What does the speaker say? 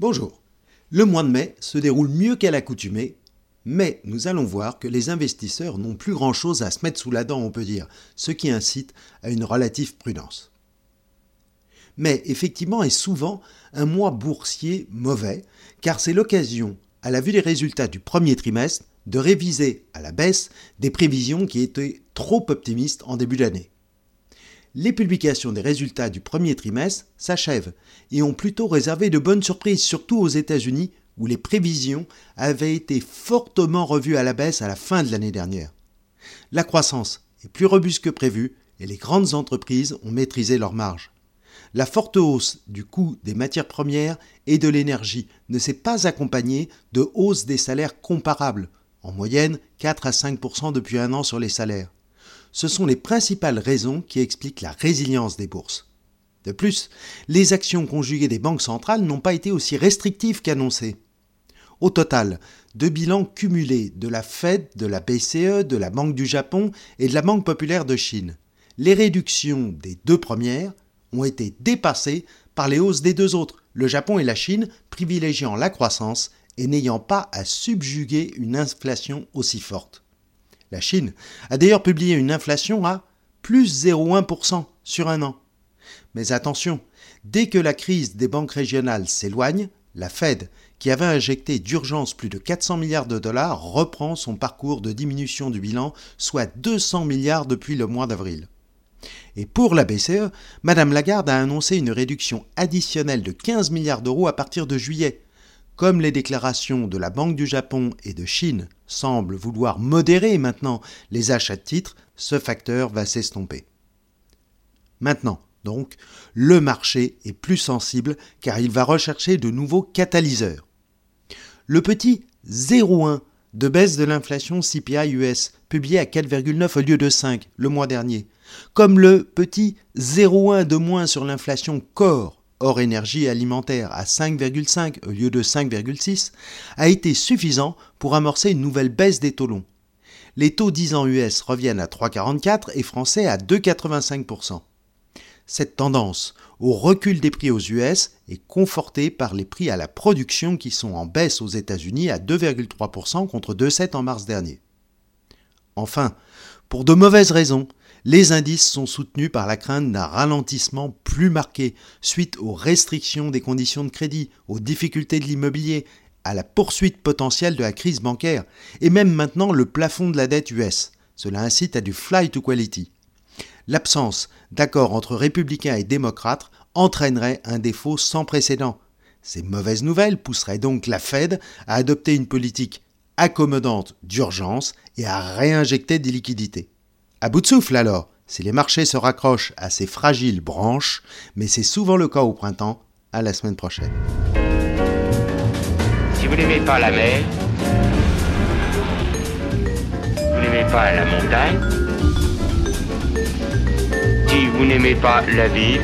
Bonjour. Le mois de mai se déroule mieux qu'à l'accoutumée, mais nous allons voir que les investisseurs n'ont plus grand-chose à se mettre sous la dent, on peut dire, ce qui incite à une relative prudence. Mais effectivement est souvent un mois boursier mauvais, car c'est l'occasion, à la vue des résultats du premier trimestre, de réviser à la baisse des prévisions qui étaient trop optimistes en début d'année les publications des résultats du premier trimestre s'achèvent et ont plutôt réservé de bonnes surprises, surtout aux États-Unis, où les prévisions avaient été fortement revues à la baisse à la fin de l'année dernière. La croissance est plus robuste que prévu et les grandes entreprises ont maîtrisé leurs marges. La forte hausse du coût des matières premières et de l'énergie ne s'est pas accompagnée de hausse des salaires comparables, en moyenne 4 à 5% depuis un an sur les salaires ce sont les principales raisons qui expliquent la résilience des bourses. De plus, les actions conjuguées des banques centrales n'ont pas été aussi restrictives qu'annoncées. Au total, deux bilans cumulés de la Fed, de la BCE, de la Banque du Japon et de la Banque populaire de Chine. Les réductions des deux premières ont été dépassées par les hausses des deux autres, le Japon et la Chine privilégiant la croissance et n'ayant pas à subjuguer une inflation aussi forte. La Chine a d'ailleurs publié une inflation à plus 0,1% sur un an. Mais attention, dès que la crise des banques régionales s'éloigne, la Fed, qui avait injecté d'urgence plus de 400 milliards de dollars, reprend son parcours de diminution du bilan, soit 200 milliards depuis le mois d'avril. Et pour la BCE, Madame Lagarde a annoncé une réduction additionnelle de 15 milliards d'euros à partir de juillet, comme les déclarations de la Banque du Japon et de Chine semblent vouloir modérer maintenant les achats de titres, ce facteur va s'estomper. Maintenant, donc, le marché est plus sensible car il va rechercher de nouveaux catalyseurs. Le petit 0,1 de baisse de l'inflation CPI US, publié à 4,9 au lieu de 5 le mois dernier, comme le petit 0,1 de moins sur l'inflation corps hors énergie alimentaire à 5,5 au lieu de 5,6, a été suffisant pour amorcer une nouvelle baisse des taux longs. Les taux 10 ans US reviennent à 3,44 et français à 2,85%. Cette tendance au recul des prix aux US est confortée par les prix à la production qui sont en baisse aux États-Unis à 2,3% contre 2,7 en mars dernier. Enfin, pour de mauvaises raisons, les indices sont soutenus par la crainte d'un ralentissement plus marqué suite aux restrictions des conditions de crédit, aux difficultés de l'immobilier, à la poursuite potentielle de la crise bancaire, et même maintenant le plafond de la dette US. Cela incite à du fly to quality. L'absence d'accord entre républicains et démocrates entraînerait un défaut sans précédent. Ces mauvaises nouvelles pousseraient donc la Fed à adopter une politique accommodante d'urgence et à réinjecter des liquidités. À bout de souffle alors, si les marchés se raccrochent à ces fragiles branches, mais c'est souvent le cas au printemps, à la semaine prochaine. Si vous n'aimez pas la mer, vous n'aimez pas la montagne, si vous n'aimez pas la ville,